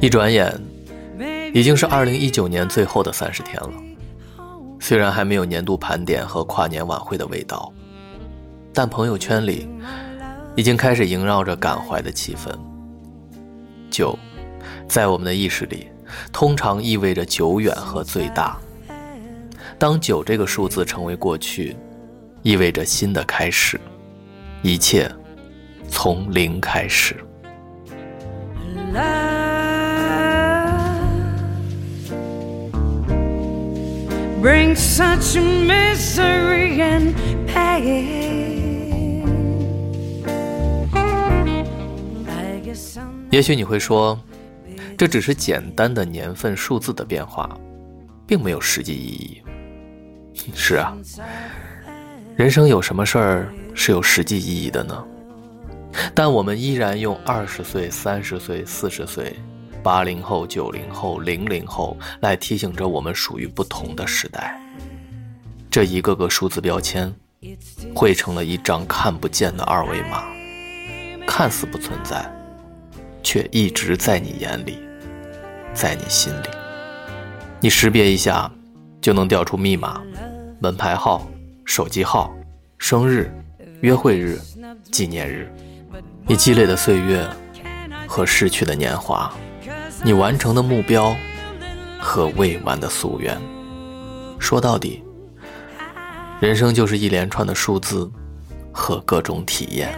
一转眼，已经是二零一九年最后的三十天了。虽然还没有年度盘点和跨年晚会的味道，但朋友圈里已经开始萦绕着感怀的气氛。九，在我们的意识里，通常意味着久远和最大。当九这个数字成为过去，意味着新的开始，一切从零开始。Bring such misery and pain. 也许你会说，这只是简单的年份数字的变化，并没有实际意义。是啊，人生有什么事儿是有实际意义的呢？但我们依然用二十岁、三十岁、四十岁。八零后、九零后、零零后，来提醒着我们属于不同的时代。这一个个数字标签，汇成了一张看不见的二维码，看似不存在，却一直在你眼里，在你心里。你识别一下，就能调出密码、门牌号、手机号、生日、约会日、纪念日。你积累的岁月和逝去的年华。你完成的目标和未完的夙愿，说到底，人生就是一连串的数字和各种体验。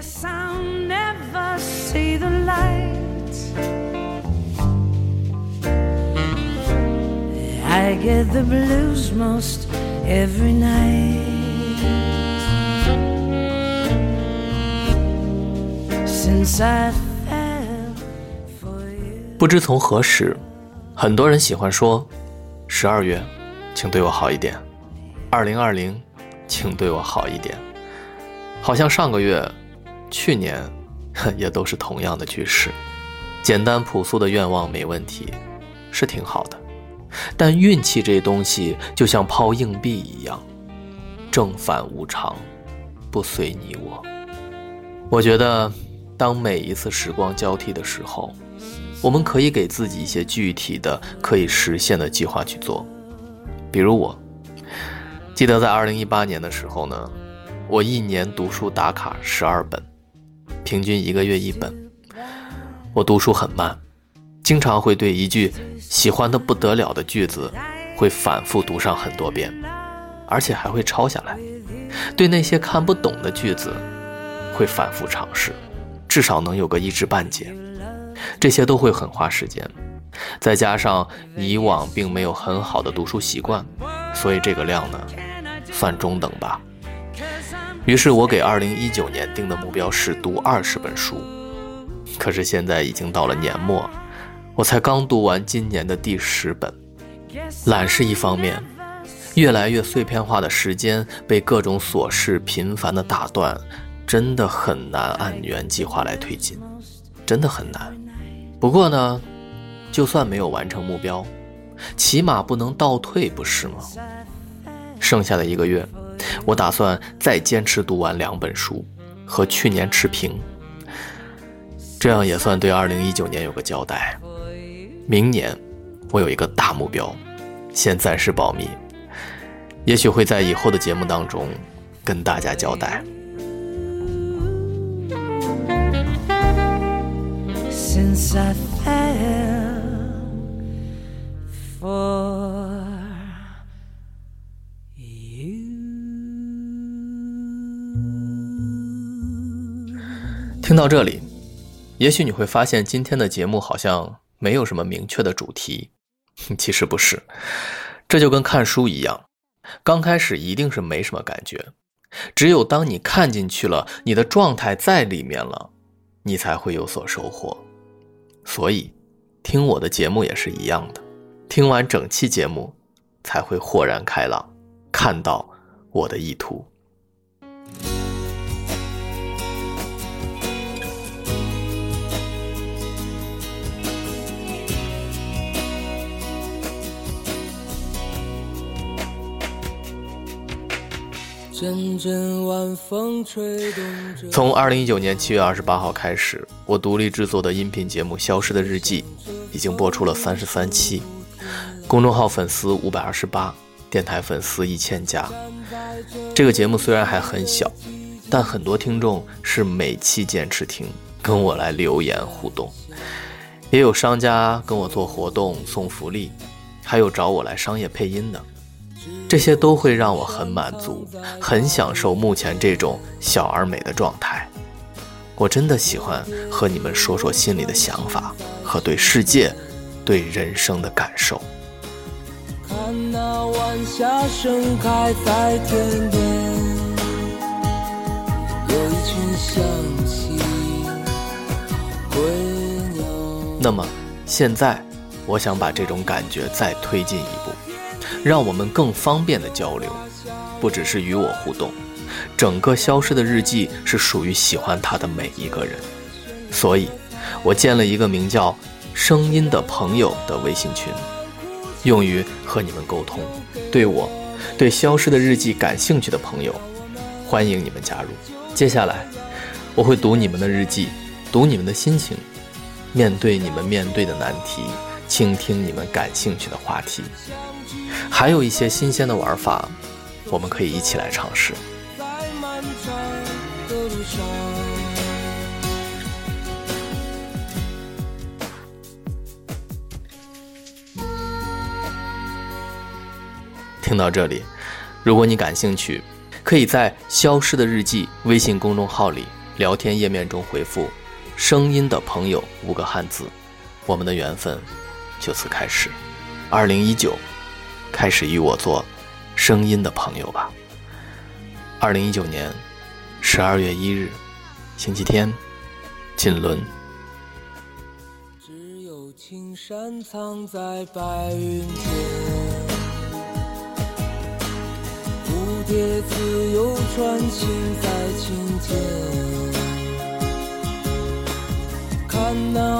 Since I 不知从何时，很多人喜欢说：“十二月，请对我好一点；二零二零，请对我好一点。”好像上个月、去年，也都是同样的句式。简单朴素的愿望没问题，是挺好的。但运气这东西就像抛硬币一样，正反无常，不随你我。我觉得，当每一次时光交替的时候。我们可以给自己一些具体的、可以实现的计划去做，比如我记得在二零一八年的时候呢，我一年读书打卡十二本，平均一个月一本。我读书很慢，经常会对一句喜欢的不得了的句子，会反复读上很多遍，而且还会抄下来。对那些看不懂的句子，会反复尝试，至少能有个一知半解。这些都会很花时间，再加上以往并没有很好的读书习惯，所以这个量呢，算中等吧。于是我给2019年定的目标是读二十本书，可是现在已经到了年末，我才刚读完今年的第十本。懒是一方面，越来越碎片化的时间被各种琐事频繁的打断，真的很难按原计划来推进，真的很难。不过呢，就算没有完成目标，起码不能倒退，不是吗？剩下的一个月，我打算再坚持读完两本书，和去年持平。这样也算对2019年有个交代。明年，我有一个大目标，先暂时保密，也许会在以后的节目当中跟大家交代。Since I fell for you。听到这里，也许你会发现今天的节目好像没有什么明确的主题，其实不是，这就跟看书一样，刚开始一定是没什么感觉，只有当你看进去了，你的状态在里面了，你才会有所收获。所以，听我的节目也是一样的，听完整期节目，才会豁然开朗，看到我的意图。从二零一九年七月二十八号开始，我独立制作的音频节目《消失的日记》已经播出了三十三期，公众号粉丝五百二十八，电台粉丝一千加。这个节目虽然还很小，但很多听众是每期坚持听，跟我来留言互动，也有商家跟我做活动送福利，还有找我来商业配音的。这些都会让我很满足，很享受目前这种小而美的状态。我真的喜欢和你们说说心里的想法和对世界、对人生的感受。那么，现在我想把这种感觉再推进一步。让我们更方便的交流，不只是与我互动。整个消失的日记是属于喜欢它的每一个人，所以，我建了一个名叫“声音的朋友”的微信群，用于和你们沟通。对我，对消失的日记感兴趣的朋友，欢迎你们加入。接下来，我会读你们的日记，读你们的心情，面对你们面对的难题，倾听你们感兴趣的话题。还有一些新鲜的玩法，我们可以一起来尝试。听到这里，如果你感兴趣，可以在“消失的日记”微信公众号里聊天页面中回复“声音的朋友”五个汉字，我们的缘分就此开始。二零一九。开始与我做声音的朋友吧。二零一九年十二月一日，星期天，锦纶。只有青山藏在白云间，蝴蝶自由穿行在青间，看那